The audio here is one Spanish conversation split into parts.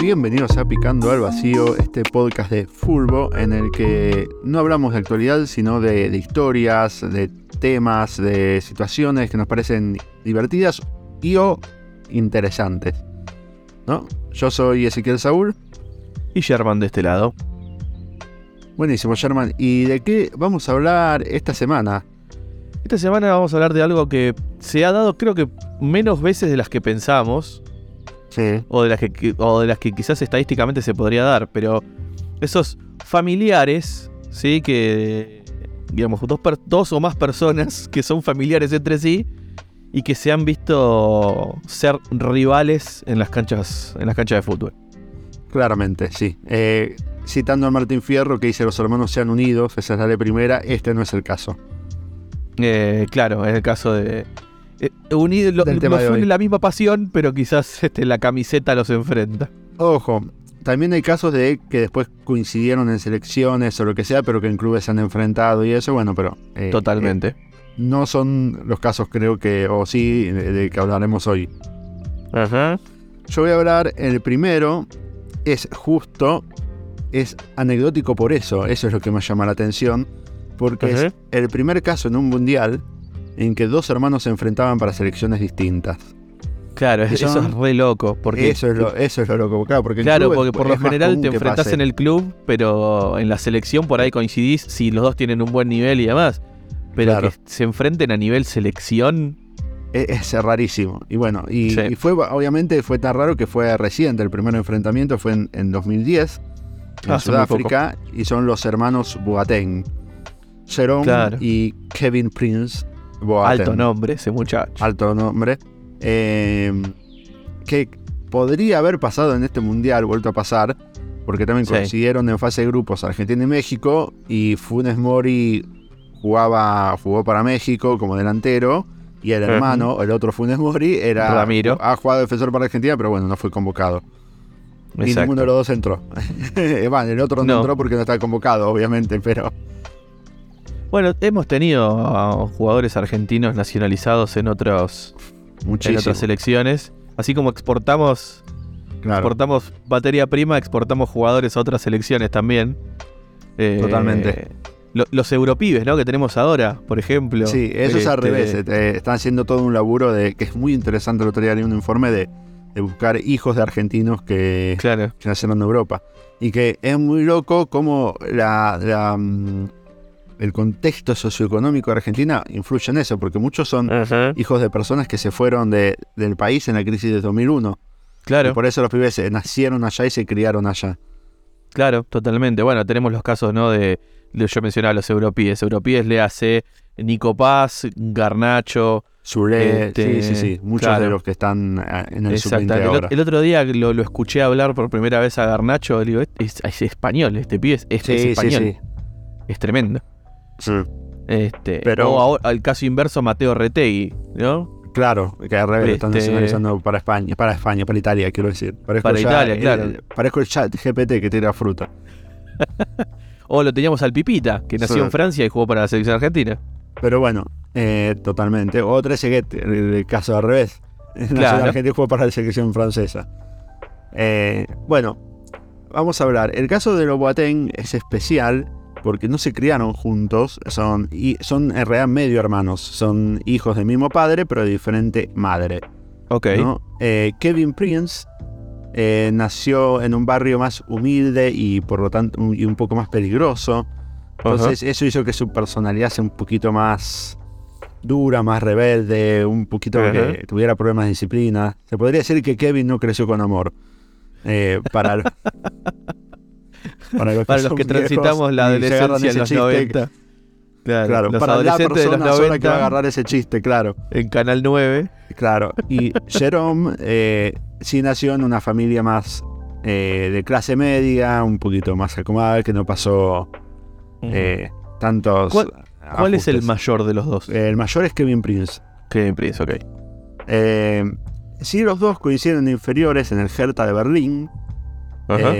Bienvenidos a Picando al Vacío, este podcast de Fulbo en el que no hablamos de actualidad, sino de, de historias, de temas, de situaciones que nos parecen divertidas y o interesantes. ¿No? Yo soy Ezequiel Saúl. Y Sherman de este lado. Buenísimo, Sherman. ¿Y de qué vamos a hablar esta semana? Esta semana vamos a hablar de algo que se ha dado creo que menos veces de las que pensamos. Sí. O de las que, o de las que quizás estadísticamente se podría dar. Pero esos familiares, ¿sí? Que, digamos, dos, dos o más personas que son familiares entre sí y que se han visto ser rivales en las canchas, en las canchas de fútbol. Claramente, sí. Eh, citando a Martín Fierro que dice los hermanos sean unidos, esa es la ley primera, este no es el caso. Eh, claro, en el caso de. Eh, unido, lo, Del tema los de une la misma pasión, pero quizás este, la camiseta los enfrenta. Ojo, también hay casos de que después coincidieron en selecciones o lo que sea, pero que en clubes se han enfrentado y eso, bueno, pero... eh, Totalmente. eh, no son los casos creo que, o sí, de, de que hablaremos hoy. Ajá. Yo voy a hablar, el primero es justo, es anecdótico por eso, eso es lo que me llama la atención, porque Ajá. es el primer caso en un mundial en que dos hermanos se enfrentaban para selecciones distintas. Claro, eso es re loco. Porque, eso, es lo, eso es lo loco, claro, porque claro, porque por lo general te enfrentás en el club, pero en la selección por ahí coincidís si los dos tienen un buen nivel y demás. Pero Claro. que se enfrenten a nivel selección. Es, es rarísimo. Y bueno, y, Sí. y fue, obviamente fue tan raro que fue reciente. El primer enfrentamiento fue en, en 2010 en muy Sudáfrica y son los hermanos Boateng. Jerome Claro. y Kevin Prince Boateng. Alto nombre ese muchacho. Alto nombre. Eh, que podría haber pasado en este mundial, vuelto a pasar, porque también Sí. coincidieron en fase de grupos Argentina y México, y Funes Mori jugaba, jugó para México como delantero, y el hermano, el otro Funes Mori, era Ramiro. ha jugado defensor para Argentina, pero bueno, no fue convocado. Y Exacto. ninguno de los dos entró. Bueno, el otro no, No. entró porque no estaba convocado, obviamente, pero Bueno, hemos tenido jugadores argentinos nacionalizados en otros en muchísimo. otras selecciones. Así como exportamos, claro. exportamos materia prima, exportamos jugadores a otras selecciones también. Eh, Totalmente. lo- los europibes, ¿no? Que tenemos ahora, por ejemplo. Sí, eso es al Este, revés. eh, están haciendo todo un laburo de que es muy interesante. El otro día leí un informe de, de buscar hijos de argentinos que, Claro, que nacieron en Europa. Y que es muy loco cómo la, la, mm, el contexto socioeconómico de Argentina influye en eso, porque muchos son hijos de personas que se fueron de- del país en la crisis de 2001. Y claro, por eso los pibes nacieron allá y se criaron allá. claro, totalmente. Bueno, tenemos los casos, ¿no? De, de- yo mencionaba los europíes. Europíes le hace Nico Paz, Garnacho. Suré, Este, sí, sí, sí. Muchos claro. de los que están eh, en el sub-20 El, otro día lo, lo escuché hablar por primera vez a Garnacho. le Digo, es, es español, este pibe es, es- Sí, es sí, español. sí. Es tremendo. Sí. Este, Pero- o ahora, al caso inverso, Mateo Retegui, ¿no? Claro, que al revés lo están Este- nacionalizando para España, para España, para Italia, quiero decir. Parezco Para Italia, claro. Parezco el chat GPT que tira fruta. O lo teníamos al Pipita, que nació Sí. en Francia y jugó para la selección argentina. Pero bueno, eh, totalmente. O Trezeguet, el, el caso al revés. Nació Claro. en Argentina y jugó para la selección francesa. Eh, bueno, vamos a hablar. El caso de los Boateng es especial porque no se criaron juntos, son, y son en realidad medio hermanos. Son hijos del mismo padre, pero de diferente madre. Ok. ¿no? Eh, Kevin Prince eh, nació en un barrio más humilde y por lo tanto un- y un poco más peligroso. Entonces eso hizo que su personalidad sea un poquito más dura, más rebelde, un poquito que tuviera problemas de disciplina. Se podría decir que Kevin no creció con amor. Eh, para, para los Para los son que transitamos la adolescencia en los chiste, 90. Claro, Claro, los para la de los persona sola que va a 90 agarrar ese chiste, claro. en Canal 9. Claro, y Jerome eh, sí nació en una familia más eh, de clase media, un poquito más acomodada, que no pasó eh, tantos. ¿Cuál- ¿Cuál es el mayor de los dos? El mayor es Kevin Prince. Kevin Prince, ok. Eh, sí, los dos coinciden en inferiores en el Hertha de Berlín. Ajá.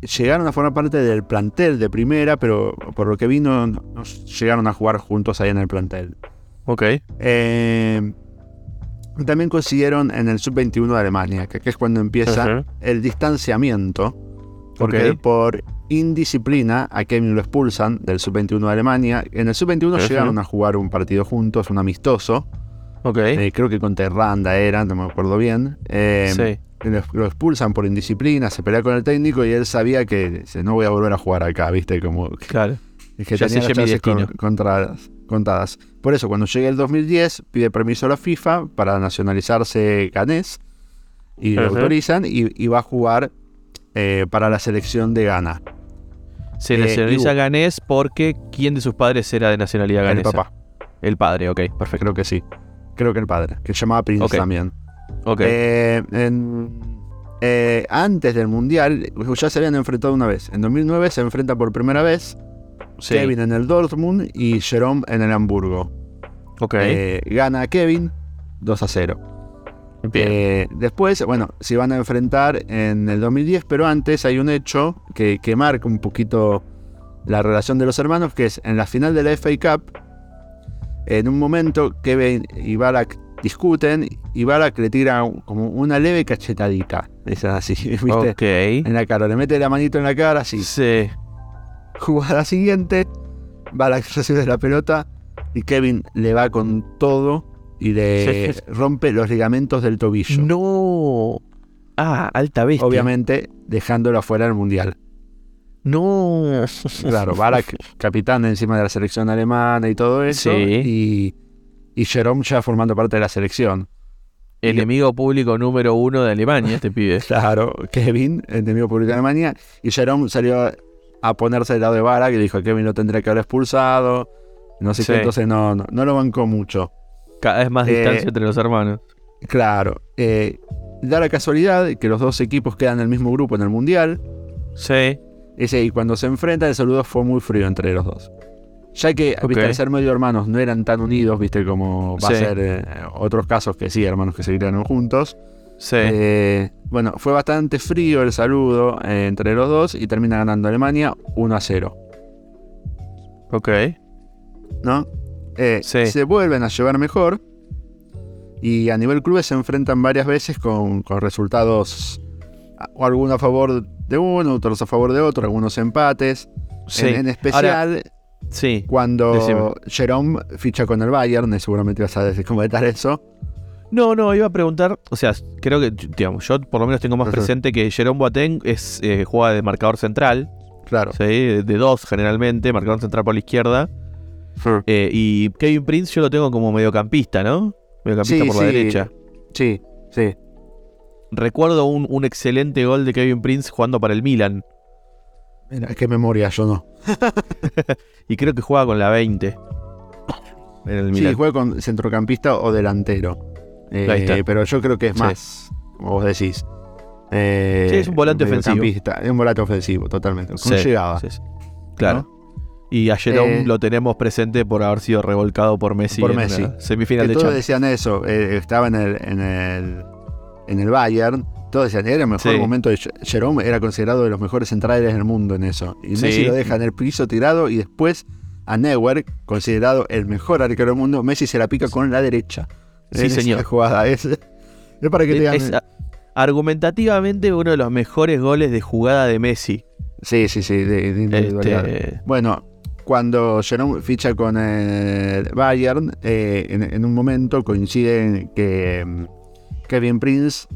Llegaron a formar parte del plantel de primera, pero por lo que vino, no no llegaron a jugar juntos ahí en el plantel. ok. Eh, También consiguieron en el sub-21 de Alemania, que es cuando empieza el distanciamiento, porque por indisciplina a Kevin lo expulsan del sub-21 de Alemania. En el sub-21 Ujú. llegaron a jugar un partido juntos, un amistoso, Ok. eh, creo que contra Irlanda era, no me acuerdo bien. Eh, sí. Lo, expulsan por indisciplina, se pelea con el técnico y él sabía que dice, no voy a volver a jugar acá, ¿viste? Como que Claro. que Ya tenía las con- destino. contadas. Por eso, cuando llegue el 2010, pide permiso a la FIFA para nacionalizarse ganés y lo autorizan y, y va a jugar eh, para la selección de Ghana. Se Eh, nacionaliza y- ganés porque ¿quién de sus padres era de nacionalidad El ganesa? papá, El padre, ok, perfecto. creo que sí. Creo que el padre, que se llamaba Prince también. Ok. Eh, en- eh, antes del Mundial, ya se habían enfrentado una vez. En 2009 se enfrenta por primera vez sí. Kevin en el Dortmund y Jerome en el Hamburgo. Ok. Eh, gana Kevin 2 a 0. Bien. Eh, después, bueno, se van a enfrentar en el 2010, pero antes hay un hecho que, que marca un poquito la relación de los hermanos, que es en la final de la FA Cup, en un momento Kevin y Barak discuten y Barak le tira como una leve cachetadita, es así, ¿viste? ok. En la cara, le mete la manito en la cara, así. Sí. Jugada siguiente, Barak recibe la pelota y Kevin le va con todo y le rompe los ligamentos del tobillo. No. Ah, alta bestia. Obviamente dejándolo afuera del mundial. No. Claro, Barak, capitán encima de la selección alemana y todo eso. Sí. Y, y Jerome ya formando parte de la selección. Enemigo público número uno de Alemania, este pibe. Claro, Kevin, enemigo público de Alemania. Y Jerome salió a ponerse del lado de Barak y dijo: Kevin lo tendría que haber expulsado. No sé Sí. qué, entonces no, no, no lo bancó mucho. Cada vez más Eh, distancia entre los hermanos. Claro. eh, da la casualidad que los dos equipos quedan en el mismo grupo en el mundial. Sí. Ese, y cuando se enfrentan, el saludo fue muy frío entre los dos. Ya que, Ok. viste, al ser medio hermanos, no eran tan unidos, viste, como va Sí. a ser eh, otros casos que sí, hermanos que se criaron juntos. Sí. Eh, bueno, fue bastante frío el saludo eh, entre los dos y termina ganando Alemania 1 a 0, ok. ¿no? Eh, Sí. Se vuelven a llevar mejor y a nivel clubes se enfrentan varias veces con, con resultados, algunos a favor de uno, otros a favor de otro, algunos empates. Sí. En, en especial Sí. cuando Decime. Jerome ficha con el Bayern, y seguramente vas a comentar eso. No, no, iba a preguntar, o sea, creo que, digamos, yo por lo menos tengo más presente que Jerome Boateng es, eh, juega de marcador central, Claro. ¿sí? de dos generalmente, marcador central por la izquierda, eh, y Kevin Prince yo lo tengo como mediocampista, ¿no? Mediocampista Sí, por la derecha. Sí, sí. Recuerdo un, un excelente gol de Kevin Prince jugando para el Milan, Mira, qué memoria, yo no. y creo que juega con la 20 en el Sí, juega con centrocampista o delantero. Eh, pero yo creo que es Sí. más, como vos decís. eh, Sí, es un volante ofensivo. Es un volante ofensivo, totalmente. Con Sí, sí. Claro. Y a Jerome Eh, lo tenemos presente por haber sido revolcado por Messi Por en Messi. una semifinal Que de todos Champions. decían eso. estaba en el, en el en el Bayern. Todos decían, era el mejor Sí. momento de Jerome, era considerado de los mejores centrales del mundo en eso. Y Sí. Messi lo deja en el piso tirado y después a Neuer, considerado el mejor arquero del mundo, Messi se la pica con la derecha. Sí, En esa señor. jugada. Es, es para que te Es argumentativamente uno de los mejores goles de jugada de Messi. Sí, sí, sí, de, de. Este, Bueno, cuando Jerome ficha con el Bayern, eh, en, en un momento coincide que mm, Kevin Prince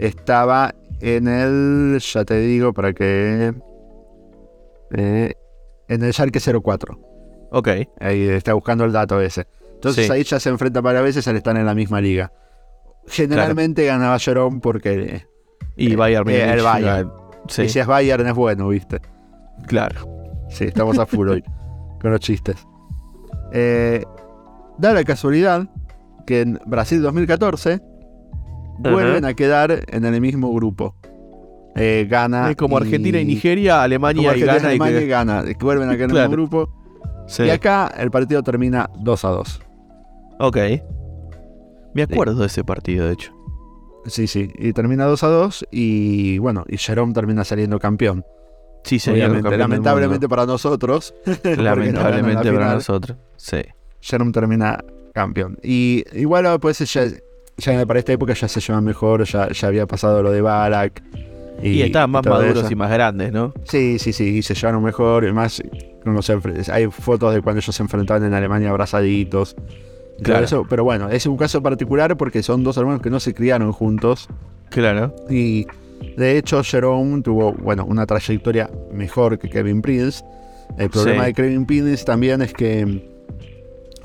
estaba en el, ya te digo, para que... eh, en el Schalke 04. ok, Ahí está buscando el dato ese. Entonces Sí. ahí ya se enfrenta varias veces al estar en la misma liga. Generalmente ganaba Jerome porque... y Eh, Bayern eh, el Bayern. Sí, Y si es Bayern es bueno, ¿viste? claro. Sí, estamos a full hoy con los chistes. Eh, da la casualidad que en Brasil 2014 vuelven a quedar en el mismo grupo. Eh, gana. Es como Argentina y Nigeria, Alemania como y Argentina gana. y Alemania que- y gana. que Vuelven a quedar en el mismo grupo. Sí. Y acá el partido termina 2 a 2. Ok. Me acuerdo de ese partido, de hecho. Sí, sí. Y termina 2 a 2. Y bueno, y Jerome termina saliendo campeón. Sí, señor. Lamentablemente para nosotros. no Lamentablemente para nosotros. Sí. Jerome termina campeón. Y igual pues ya ya para esta época ya se llevan mejor, ya, ya había pasado lo de Barak. Y, estaban más maduros y más grandes, ¿no? Sí, sí, sí, y se llevaron mejor. Y más, hay fotos de cuando ellos se enfrentaban en Alemania abrazaditos. Claro. Eso, pero bueno, es un caso particular porque son dos hermanos que no se criaron juntos. Claro. Y de hecho, Jerome tuvo, bueno, una trayectoria mejor que Kevin Prince. El problema de Kevin Prince también es que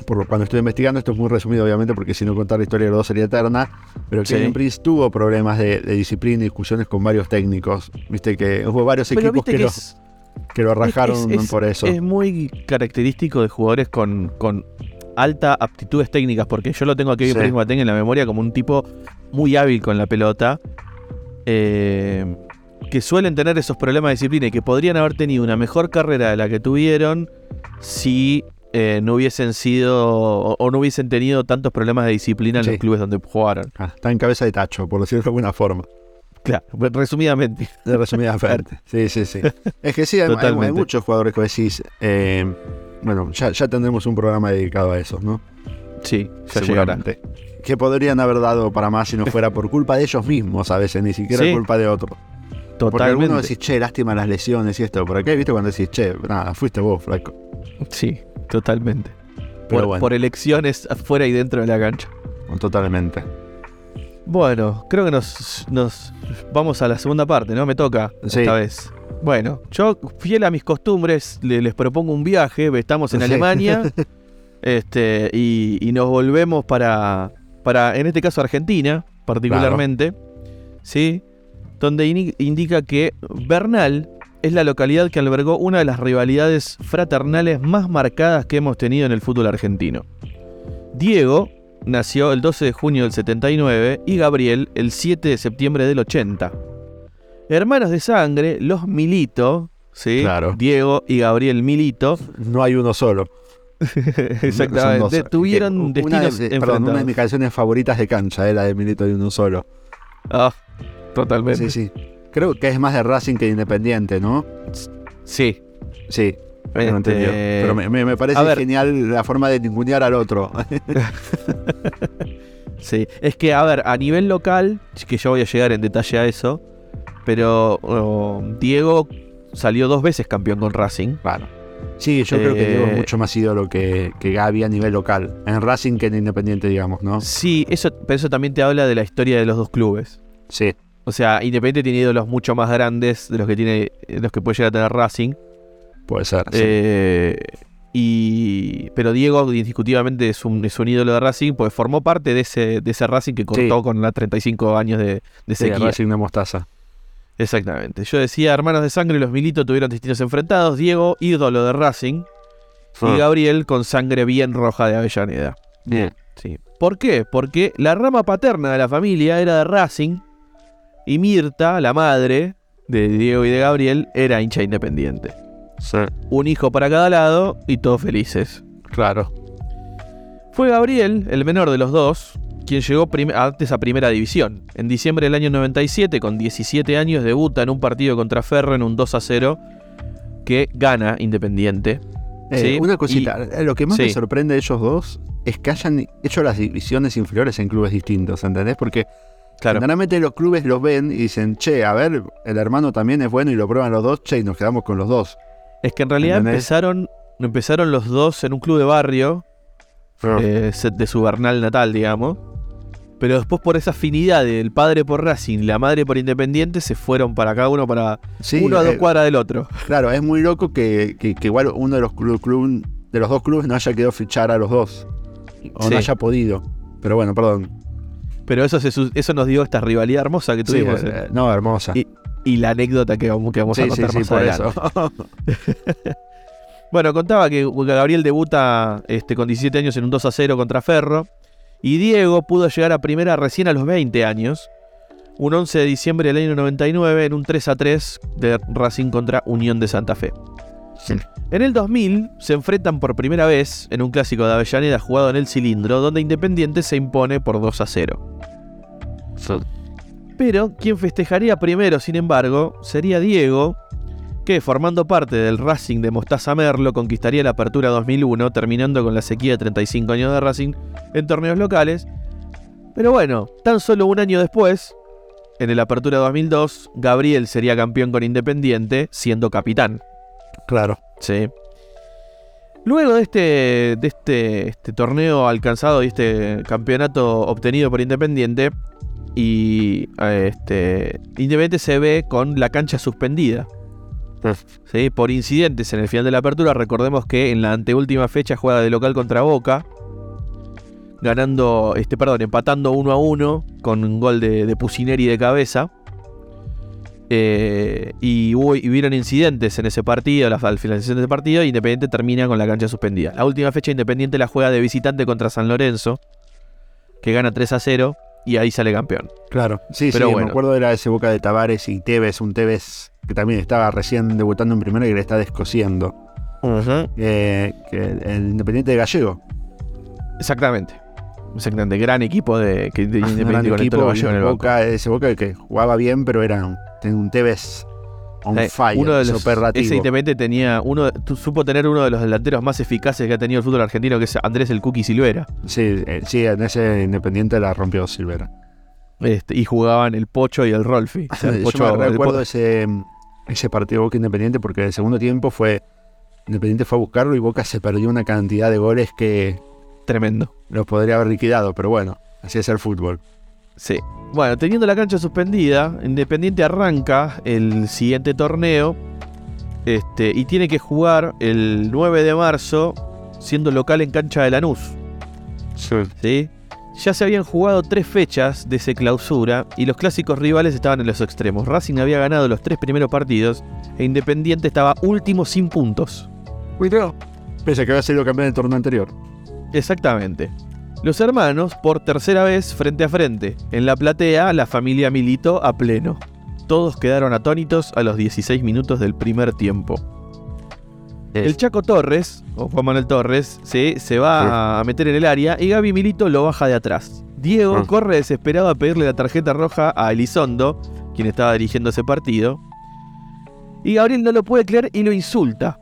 por cuando estoy investigando, esto es muy resumido obviamente porque si no contar la historia de los dos sería eterna, pero Kevin Prince tuvo problemas de, disciplina y discusiones con varios técnicos. Viste que hubo varios equipos que, lo, que lo rajaron por eso. Es muy característico de jugadores con, con alta aptitudes técnicas, porque yo lo tengo a Kevin Prince en la memoria como un tipo muy hábil con la pelota. Eh, que suelen tener esos problemas de disciplina y que podrían haber tenido una mejor carrera de la que tuvieron si eh, no hubiesen sido o, no hubiesen tenido tantos problemas de disciplina en los clubes donde jugaron. Ah, está en cabeza de tacho, por decirlo de alguna forma. Claro, resumidamente. Resumidamente. sí, sí, sí. Es que sí, hay, muchos jugadores que decís, eh, bueno, ya, tendremos un programa dedicado a eso, ¿no? Sí, ya llegará. Que podrían haber dado para más si no fuera por culpa de ellos mismos a veces, ni siquiera culpa de otros. Totalmente. Porque algunos decís, che, lástima las lesiones y esto. ¿Por qué? ¿Viste cuando decís, che, nada, fuiste vos, flaco? Sí, Totalmente. por, elecciones afuera y dentro de la cancha. Totalmente. Bueno, creo que nos, nos vamos a la segunda parte, ¿no? Me toca esta vez. Bueno, yo, fiel a mis costumbres, les propongo un viaje. Estamos en Alemania. este, y, nos volvemos para, para, en este caso, Argentina, particularmente. ¿Sí? Donde indica que Bernal es la localidad que albergó una de las rivalidades fraternales más marcadas que hemos tenido en el fútbol argentino. Diego nació el 12 de junio del 79 y Gabriel el 7 de septiembre del 80. Hermanos de sangre, los Milito, ¿sí? Claro. Diego y Gabriel Milito. No hay uno solo. Exactamente. Tuvieron destinos de, perdón, una de mis canciones favoritas de cancha, era de Milito y uno solo. Ah, totalmente. Sí, sí. Creo que es más de Racing que de Independiente, ¿no? Sí. Sí. Este, Pero me, parece genial la forma de ningunear al otro. sí, es que, a ver, a nivel local, que yo voy a llegar en detalle a eso, pero oh, Diego salió dos veces campeón con Racing. Claro. Sí, yo creo que Diego es eh, mucho más ídolo que, que Gaby a nivel local. En Racing que en Independiente, digamos, ¿no? Sí, eso, pero eso también te habla de la historia de los dos clubes. Sí. O sea, Independiente tiene ídolos mucho más grandes de los que tiene los que puede llegar a tener Racing. Puede ser. Eh, y, pero Diego indiscutiblemente es un, es un ídolo de Racing, pues formó parte de ese, de ese Racing que cortó con las 35 años de, de sequía. Racing de mostaza. Exactamente. Yo decía, hermanos de sangre, los Milito tuvieron destinos enfrentados. Diego, ídolo de Racing. Y ah. Gabriel con sangre bien roja de Avellaneda. Bien. Sí. ¿Por qué? Porque la rama paterna de la familia era de Racing y Mirta, la madre de Diego y de Gabriel, era hincha independiente. Un hijo para cada lado y todos felices. Claro. Fue Gabriel, el menor de los dos, quien llegó antes a Primera División. En diciembre del año 97, con 17 años, debuta en un partido contra Ferro en un 2 a 0 que gana Independiente. Eh, una cosita, lo que más me sorprende de ellos dos es que hayan hecho las divisiones inferiores en clubes distintos, ¿entendés? Porque Claro. Generalmente los clubes los ven y dicen, che, a ver, el hermano también es bueno y lo prueban los dos, che, y nos quedamos con los dos. Es que en realidad empezaron, empezaron los dos en un club de barrio, ah. eh, de su Bernal natal, digamos. Pero después por esa afinidad del padre por Racing y la madre por Independiente se fueron para cada uno para uno a dos eh, cuadras del otro. Claro, es muy loco que, igual uno de los club, de los dos clubes no haya quedado fichar a los dos. O no haya podido. Pero bueno, perdón. Pero eso, eso nos dio esta rivalidad hermosa que tuvimos. Sí, eh, no, hermosa. Y, la anécdota que vamos, que vamos a contar más Eso. bueno, contaba que Gabriel debuta este, con 17 años en un 2 a 0 contra Ferro. Y Diego pudo llegar a primera recién a los 20 años. Un 11 de diciembre del año 99 en un 3 a 3 de Racing contra Unión de Santa Fe. En el 2000 se enfrentan por primera vez en un clásico de Avellaneda jugado en el cilindro, donde Independiente se impone por 2 a 0. Pero quien festejaría primero, sin embargo, sería Diego, que formando parte del Racing de Mostaza Merlo conquistaría la Apertura 2001, terminando con la sequía de 35 años de Racing en torneos locales, Pero bueno, tan solo un año después, en el Apertura 2002, Gabriel sería campeón con Independiente, siendo capitán. Claro. Sí. Luego de este, de este, este torneo alcanzado y este campeonato obtenido por Independiente, y eh, este, Independiente se ve con la cancha suspendida. ¿sí? Por incidentes en el final de la apertura, recordemos que en la anteúltima fecha juega de local contra Boca, ganando, este, perdón, empatando 1 a 1 con un gol de, de Pusineri de cabeza. Eh, y, hubo, y hubieron incidentes en ese partido, la, al finalización de ese partido, Independiente termina con la cancha suspendida. La última fecha Independiente la juega de visitante contra San Lorenzo, que gana 3 a 0 y ahí sale campeón. Claro, sí, Pero sí, bueno. me acuerdo era ese Boca de Tavares y Tevez, un Tevez que también estaba recién debutando en primera y que le está descosiendo. Eh, que el Independiente de Gallego. Exactamente. Exactamente. Gran equipo de, que, de Gran Independiente con equipo, en el. Boca, ese Boca que jugaba bien, pero era un, tenía un Tevez on Eh, fire, uno de los, superlativo. ese Independiente tenía uno, supo tener uno de los delanteros más eficaces que ha tenido el fútbol argentino, que es Andrés el Cookie Silvera. Sí, eh, sí, en ese Independiente la rompió Silvera. Este, y jugaban el Pocho y el Rolfi. O sea, el Yo me recuerdo ese, ese partido Boca Independiente porque el segundo tiempo fue Independiente fue a buscarlo y Boca se perdió una cantidad de goles que Tremendo. los podría haber liquidado, pero bueno, así es el fútbol. Sí. Bueno, teniendo la cancha suspendida, Independiente arranca el siguiente torneo este, y tiene que jugar el 9 de marzo siendo local en cancha de Lanús. ¿sí? Ya se habían jugado tres fechas de ese clausura y los clásicos rivales estaban en los extremos. Racing había ganado los tres primeros partidos e Independiente estaba último sin puntos. Cuidado. Pese a que había sido campeón del torneo anterior. Exactamente. Los hermanos, por tercera vez frente a frente. En la platea, la familia Milito a pleno. Todos quedaron atónitos a los 16 minutos del primer tiempo. El Chaco Torres, o Juan Manuel Torres, se, se va a meter en el área y Gaby Milito lo baja de atrás. Diego Ah. corre desesperado a pedirle la tarjeta roja a Elizondo, quien estaba dirigiendo ese partido. Y Gabriel no lo puede creer y lo insulta.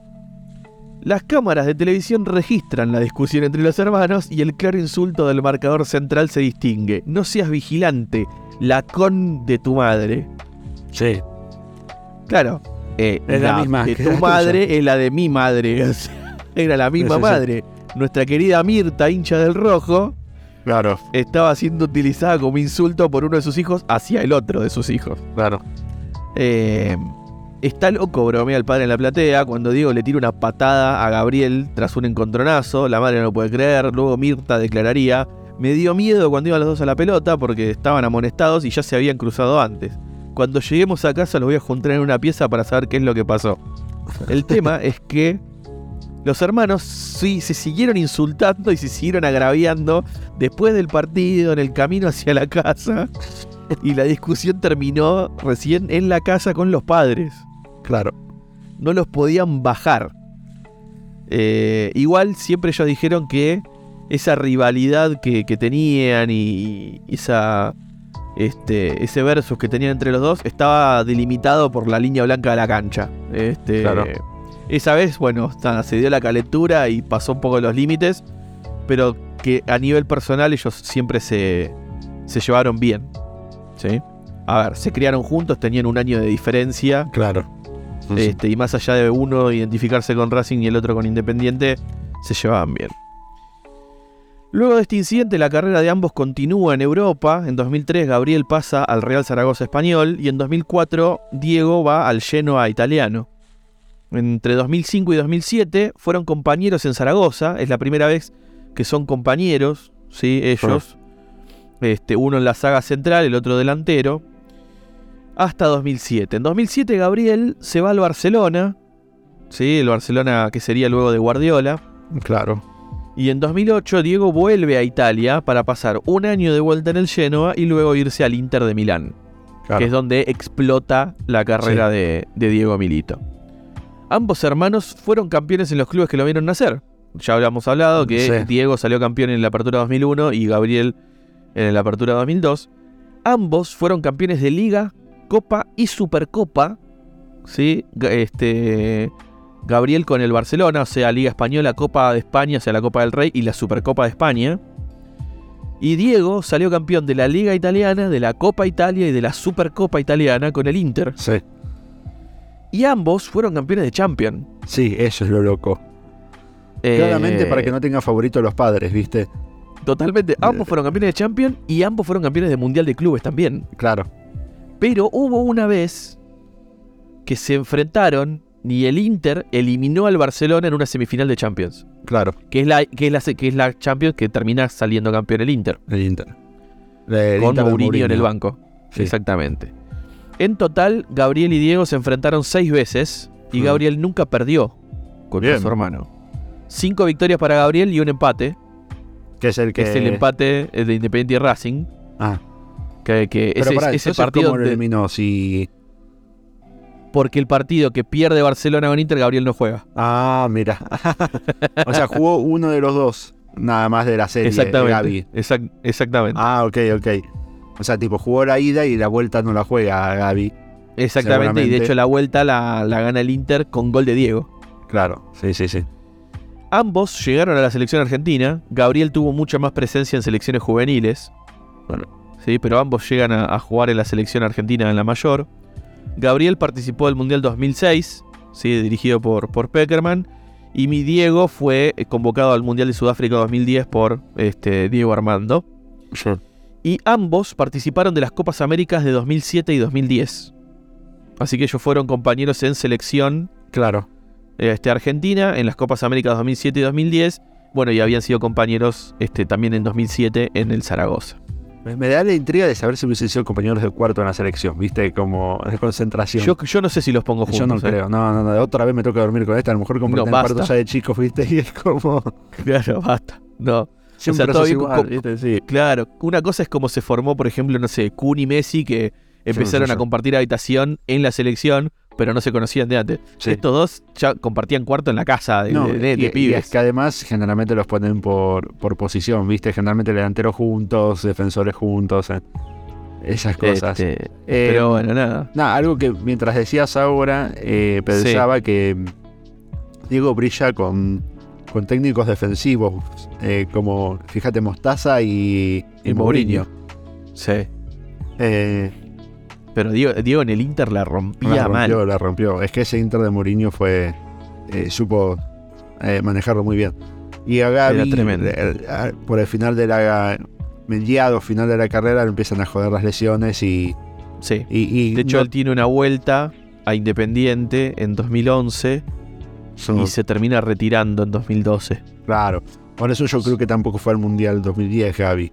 Las cámaras de televisión registran la discusión entre los hermanos y el claro insulto del marcador central se distingue. No seas vigilante, la con de tu madre. Sí. Claro, eh, Es la misma de que tu la madre es la de mi madre. o sea, era la misma Sí, sí, sí. madre. Nuestra querida Mirta, hincha del rojo, Claro, estaba siendo utilizada como insulto por uno de sus hijos hacia el otro de sus hijos. claro. Eh, está loco, bromea el padre en la platea. Cuando Diego le tira una patada a Gabriel tras un encontronazo, la madre no lo puede creer. Luego Mirta declararía: Me dio miedo cuando iban los dos a la pelota porque estaban amonestados y ya se habían cruzado antes. Cuando lleguemos a casa los voy a juntar en una pieza para saber qué es lo que pasó. El tema es que los hermanos sí se siguieron insultando y se siguieron agraviando después del partido, en el camino hacia la casa. Y la discusión terminó recién en la casa con los padres. Claro. No los podían bajar. Eh, igual siempre ellos dijeron que esa rivalidad que, que tenían y, y esa, este, ese versus que tenían entre los dos estaba delimitado por la línea blanca de la cancha. Este, Claro. Esa vez, bueno, se dio la calentura y pasó un poco los límites, pero que a nivel personal ellos siempre se, se llevaron bien. ¿sí? A ver, se criaron juntos, tenían un año de diferencia. Claro. Este, y más allá de uno identificarse con Racing y el otro con Independiente, se llevaban bien. Luego de este incidente, la carrera de ambos continúa en Europa. En 2003, Gabriel pasa al Real Zaragoza español y en 2004, Diego va al Genoa italiano. Entre 2005 y 2007 fueron compañeros en Zaragoza. Es la primera vez que son compañeros, ¿sí? ellos. Este, uno en la saga central, el otro delantero hasta 2007. En 2007 Gabriel se va al Barcelona, ¿sí? el Barcelona que sería luego de Guardiola. Claro. Y en 2008 Diego vuelve a Italia para pasar un año de vuelta en el Genoa y luego irse al Inter de Milán, claro. que es donde explota la carrera de, de Diego Milito. Ambos hermanos fueron campeones en los clubes que lo vieron nacer. Ya habíamos hablado que Sí. Diego salió campeón en la Apertura 2001 y Gabriel en la Apertura 2002. Ambos fueron campeones de Liga, Copa y Supercopa. ¿sí? Este, Gabriel con el Barcelona, o sea, Liga Española, Copa de España, o sea, la Copa del Rey y la Supercopa de España. Y Diego salió campeón de la Liga Italiana, de la Copa Italia y de la Supercopa Italiana con el Inter. Sí. Y ambos fueron campeones de Champions. Sí, eso es lo loco. Eh, Claramente para que no tenga favorito los padres, ¿viste? Totalmente. Ambos fueron campeones de Champions y ambos fueron campeones de Mundial de Clubes también. Claro. Pero hubo una vez que se enfrentaron y el Inter eliminó al Barcelona en una semifinal de Champions. Claro, Que es la, que es la, que es la Champions que termina saliendo campeón el Inter. el Inter. El con Inter Mourinho en el banco. Sí. Exactamente. En total, Gabriel y Diego se enfrentaron seis veces y Mm. Gabriel nunca perdió contra Bien. su hermano. Cinco victorias para Gabriel y un empate, Que es el que que... es el empate de Independiente y Racing. Ah, Que, que pero ese, pará, ese entonces, partido. ¿cómo lo eliminó? Si... porque el partido que pierde Barcelona con Inter, Gabriel no juega. Ah, mira. o sea, jugó uno de los dos, nada más de la serie, Exactamente. Gaby. Exact- exactamente. Ah, ok, ok. O sea, tipo, jugó la ida y la vuelta no la juega Gaby. exactamente. Y de hecho, la vuelta la, la gana el Inter con gol de Diego. Claro, sí, sí, sí. Ambos llegaron a la selección argentina. Gabriel tuvo mucha más presencia en selecciones juveniles. Bueno. Sí, pero ambos llegan a, a jugar en la selección argentina en la mayor. Gabriel participó del Mundial 2006, sí, dirigido por, por Peckerman. Y mi Diego fue eh, convocado al Mundial de Sudáfrica 2010 por este, Diego Armando. Y ambos participaron de las Copas Américas de 2007 y 2010. Así que ellos fueron compañeros en selección Claro. este, Argentina en las Copas Américas 2007 y 2010. Bueno, y habían sido compañeros este, también en 2007 en el Zaragoza. Me, me da la intriga de saber si hubiesen sido compañeros de cuarto en la selección, ¿viste? Como de concentración. Yo, yo no sé si los pongo juntos. Yo no ¿eh? creo, no, no, no, otra vez me toca dormir con esta, a lo mejor como No, el parto ya de chicos, ¿viste? Y es como... Claro, basta. No. Siempre bien igual, con- ¿viste? Sí. Claro, una cosa es como se formó, por ejemplo, no sé, Kun y Messi, que empezaron sí, a compartir habitación en la selección, pero no se conocían de antes. Sí. Estos dos ya compartían cuarto en la casa de, No, de- de- y- de y pibes. es que además generalmente los ponen por, por posición, ¿viste? Generalmente delanteros juntos, defensores juntos, eh, esas cosas. Este, Eh, pero bueno, nada. Nada, algo que mientras decías ahora, eh, pensaba que mm, Diego brilla con, con técnicos defensivos, como, fíjate, Mostaza y, y Y Mourinho. Sí. Eh, Pero Diego, Diego en el Inter la rompía la rompió, mal. la rompió. Es que ese Inter de Mourinho fue. eh, supo eh, manejarlo muy bien. Y a Gaby, Era tremendo. eh, a- por el final de la. mediado final de la carrera, le empiezan a joder las lesiones y. Sí. y, y De hecho, no- él tiene una vuelta a Independiente en 2011 son- y se termina retirando en 2012. Claro. Por eso yo creo que tampoco fue al Mundial 2010, Gaby.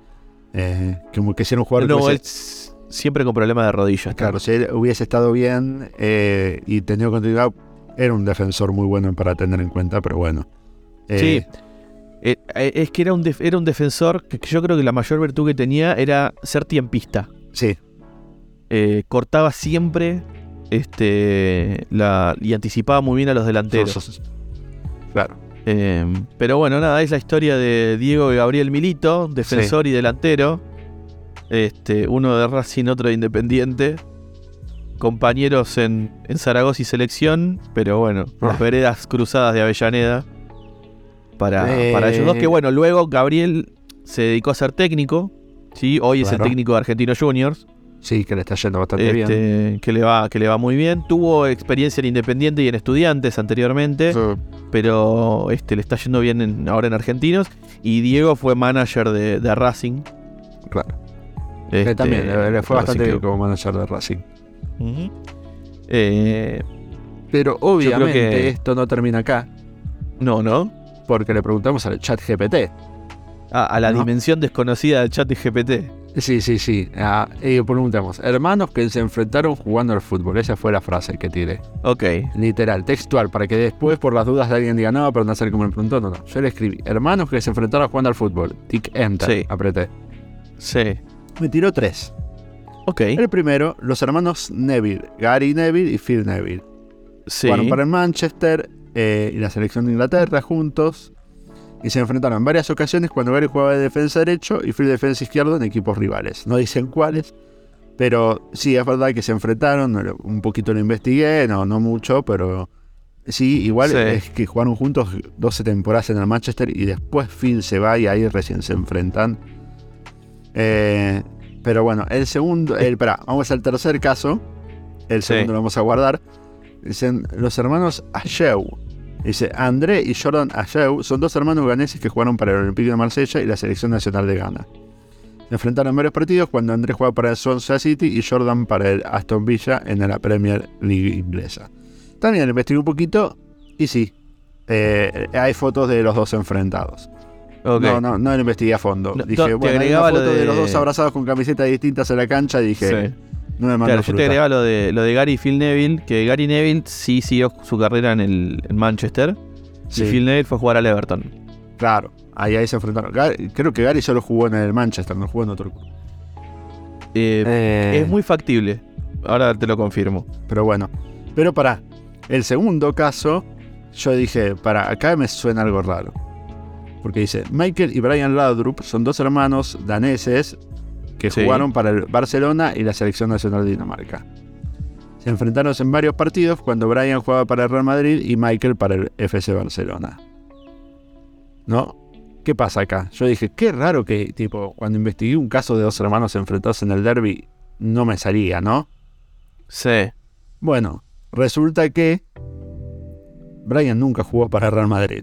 Eh, como que hicieron jugar. No, con él ese- s- siempre con problemas de rodillas. Claro, si él hubiese estado bien eh, y tenido continuidad, era un defensor muy bueno para tener en cuenta, pero bueno. Eh, Sí. Eh, es que era un, era un defensor que yo creo que la mayor virtud que tenía era ser tiempista. Sí, cortaba siempre este, la, y anticipaba muy bien a los delanteros. Claro. Pero bueno, nada, es la historia de Diego y Gabriel Milito, defensor y delantero. Este, uno de Racing, otro de Independiente. Compañeros en, en Zaragoza y selección, pero bueno, Ah. las veredas cruzadas de Avellaneda para, Eh. para ellos dos. Que bueno, luego Gabriel se dedicó a ser técnico. ¿sí? Hoy es el técnico de Argentinos Juniors. Sí, que le está yendo bastante bien. este, que, le va, que le va muy bien. Tuvo experiencia en Independiente y en Estudiantes anteriormente Sí. pero este, le está yendo bien en- ahora en Argentinos. Y Diego fue manager de, de Racing. Claro. Este, Que también le, le fue bastante bien como manager de Racing. Eh, Pero obviamente que- esto no termina acá, no, ¿no? porque le preguntamos al chat GPT. Ah, a la No. dimensión desconocida del chat de GPT. Sí, sí, sí. Ah, y preguntamos, hermanos que se enfrentaron jugando al fútbol. Esa fue la frase que tiré. Ok. Literal, textual, para que después por las dudas alguien diga, no, pero no hacer como me preguntó, no, no. Yo le escribí, hermanos que se enfrentaron jugando al fútbol. Tic, enter, Sí. apreté. Sí. Me tiró tres. Ok. El primero, los hermanos Neville, Gary Neville y Phil Neville. Sí. Jugaron para el Manchester eh, y la selección de Inglaterra juntos. Y se enfrentaron en varias ocasiones cuando Gary jugaba de defensa derecho y Phil de defensa izquierdo en equipos rivales. No dicen cuáles, pero sí, es verdad que se enfrentaron. Un poquito lo investigué, no, no mucho, pero sí, igual Sí. es que jugaron juntos 12 temporadas en el Manchester y después Phil se va y ahí recién se enfrentan. Eh, pero bueno, el segundo, el, vamos al tercer caso. El Sí. segundo lo vamos a guardar. Dicen los hermanos Asheu. Dice, André y Jordan Asheu son dos hermanos ganeses que jugaron para el Olympique de Marsella y la selección nacional de Ghana. Se enfrentaron en varios partidos cuando André jugaba para el Swansea City y Jordan para el Aston Villa en la Premier League inglesa. También investigué un poquito y sí, eh, hay fotos de los dos enfrentados. Ok. No, no, no lo investigué a fondo. No, dije, bueno, hay una agregaba foto lo de... de- los dos abrazados con camisetas distintas en la cancha y dije, Sí. no me mando Claro, yo fruta. te agregaba lo de, lo de Gary y Phil Neville, que Gary Neville sí siguió su carrera en, el, en Manchester. Sí, Y Phil Neville fue a jugar al Everton. claro, ahí, ahí se enfrentaron. Creo que Gary solo jugó en el Manchester, no jugó en otro club. Eh, Eh, Es muy factible. Ahora te lo confirmo. Pero bueno. Pero para el segundo caso, yo dije, para acá me suena algo raro. Porque dice, Michael y Brian Laudrup son dos hermanos daneses que Sí. jugaron para el Barcelona y la selección nacional de Dinamarca. Se enfrentaron en varios partidos cuando Brian jugaba para el Real Madrid y Michael para el FC Barcelona. ¿No? ¿Qué pasa acá? Yo dije, qué raro que, tipo, cuando investigué un caso de dos hermanos enfrentados en el derby, no me salía, ¿no? Sí. Bueno, resulta que Brian nunca jugó para el Real Madrid.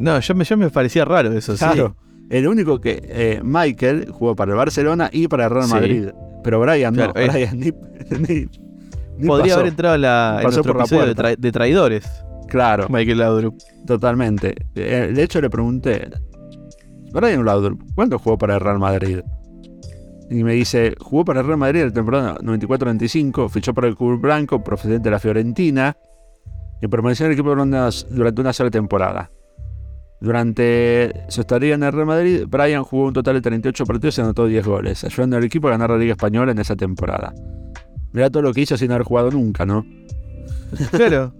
No, yo me, yo me parecía raro eso, sí. Claro. El único que eh, Michael jugó para el Barcelona y para el Real Sí. Madrid. Pero Brian no. Claro, eh. Brian ni, ni- ni Podría pasó. haber entrado en, la, en nuestro por la episodio de, traidores. Claro, Michael Laudrup. totalmente. Eh, De hecho, le pregunté, Brian Laudrup, ¿cuándo jugó para el Real Madrid? Y me dice, jugó para el Real Madrid en la temporada 94-95, fichó para el Club Blanco, procedente de la Fiorentina, y permaneció en el equipo durante una sola temporada. Durante su estadía en el Real Madrid, Brian jugó un total de 38 partidos y anotó 10 goles, ayudando al equipo a ganar la Liga Española en esa temporada. Mirá todo lo que hizo sin haber jugado nunca, ¿no? Claro.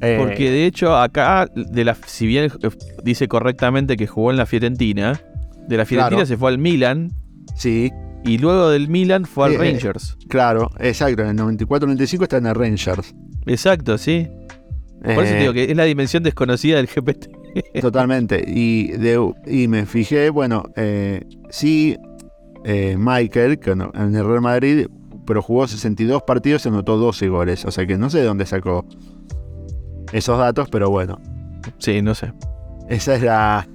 Eh, Porque de hecho acá, de la, si bien eh, dice correctamente que jugó en la Fiorentina, de la Fiorentina Claro. se fue al Milan Sí, y luego del Milan fue al Eh, eh. Rangers. claro, exacto. En el 94-95 está en el Rangers. Exacto, sí. Por eso te digo que es la dimensión desconocida del GPT. Totalmente. Y, de, y me fijé, bueno, eh, sí, eh, Michael, que no- en el Real Madrid, pero jugó 62 partidos y anotó 12 goles. O sea que no sé de dónde sacó esos datos, pero bueno, Sí, no sé. esa es la...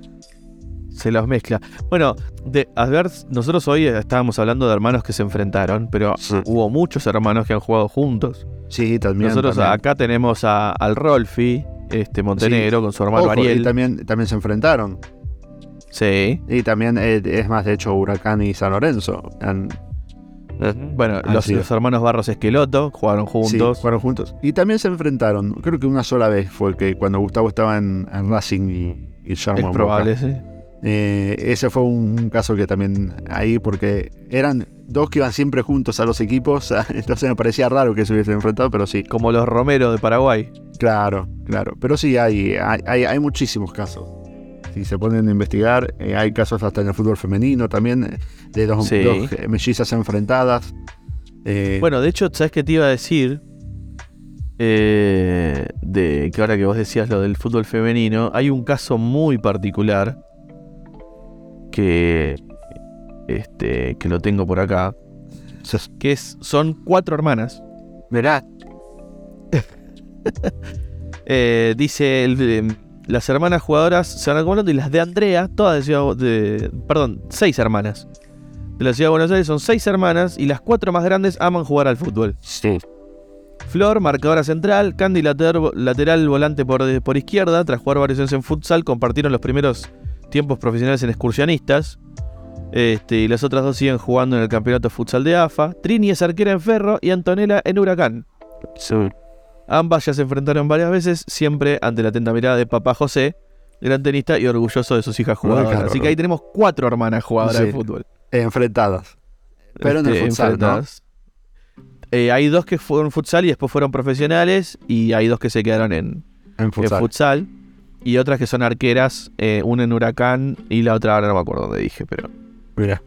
Se los mezcla. Bueno, de, a ver, nosotros hoy estábamos hablando de hermanos que se enfrentaron, pero Sí. hubo muchos hermanos que han jugado juntos. Sí, también. nosotros también. acá tenemos a- al Rolfi, este Montenegro, con su hermano Ojo, y también, también se enfrentaron. Sí. Y también, eh, es más, de hecho, Huracán y San Lorenzo. han- Bueno, los, hermanos Barros Esqueloto jugaron Sí, juntos. jugaron juntos. Y también se enfrentaron. Creo que una sola vez fue que cuando Gustavo estaba en, en Racing y, y Sherman es Boca. probable, sí. Eh, ese fue un, un caso que también ahí, porque eran dos que iban siempre juntos a los equipos, entonces me parecía raro que se hubiesen enfrentado, pero sí, Como los Romero de Paraguay. claro, claro. Pero sí, hay, hay, hay- muchísimos casos. Si se ponen a investigar, eh, hay casos hasta en el fútbol femenino también, eh, de dos, Sí. dos mellizas enfrentadas. Eh, Bueno, de hecho, ¿sabes qué te iba a decir? Eh, de que ahora que vos decías lo del fútbol femenino, hay un caso muy particular que este que lo tengo por acá, que es son cuatro hermanas. verá, Eh, dice el- las hermanas jugadoras se van acumulando y las de Andrea, todas de Ciudad de perdón, seis hermanas. De la ciudad de Buenos Aires son seis hermanas y las cuatro más grandes aman jugar al fútbol. sí, Flor, marcadora central, Candy later- lateral volante por, por izquierda, tras jugar varios años en futsal, compartieron los primeros tiempos profesionales en excursionistas. Este, y las otras dos siguen jugando en el campeonato futsal de AFA. Trini es arquera en Ferro y Antonella en Huracán. Ambas ya se enfrentaron varias veces, siempre ante la atenta mirada de papá José, gran tenista y orgulloso de sus hijas jugadoras. claro. Así que ahí tenemos cuatro hermanas jugadoras Sí. de fútbol. enfrentadas. Pero en el futsal, ¿no? Eh, hay dos que fueron futsal y después fueron profesionales y hay dos que se quedaron en, En en futsal. y otras que son arqueras, eh, una en Huracán y la otra ahora no me acuerdo dónde dije, pero Mira,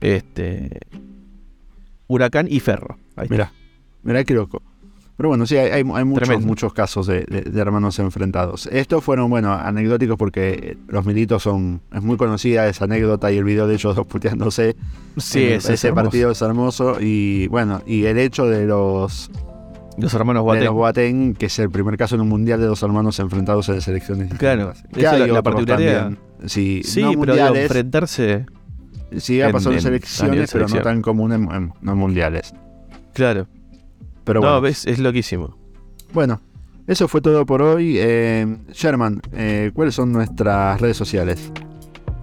este Huracán y Ferro. Ahí está. mira, mira qué loco. Pero bueno, sí, hay, hay muchos, Tremendo. muchos casos de, de- de hermanos enfrentados. Estos fueron, bueno, anecdóticos porque los militos son. Es muy conocida esa anécdota y el video de ellos dos puteándose. Sí, ese, ese partido es hermoso. Y bueno, y el hecho de los, Los hermanos de Boateng. los Boateng, que es el primer caso en un mundial de dos hermanos enfrentados en selecciones Claro, Que hay la- la particularidad. también. Sí, Sí, no pero digo, enfrentarse. sí ha pasado en, en- selecciones, pero no tan común en, en- no en mundiales. Claro. Pero no, bueno. ves, es loquísimo. Bueno, eso fue todo por hoy. Eh, Sherman, eh, ¿cuáles son nuestras redes sociales?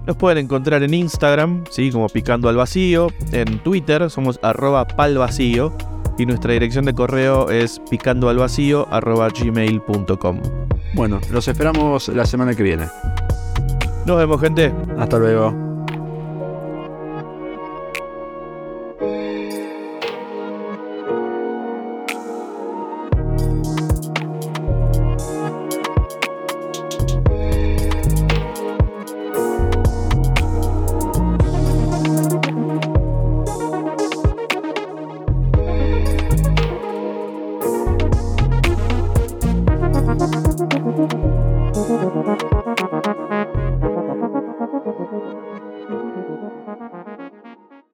Nos pueden encontrar en Instagram, ¿sí? como Picando al Vacío. En Twitter somos arroba palvacío. Y nuestra dirección de correo es picandoalvacío arroba gmail.com. Bueno, los esperamos la semana que viene. Nos vemos, gente. Hasta luego.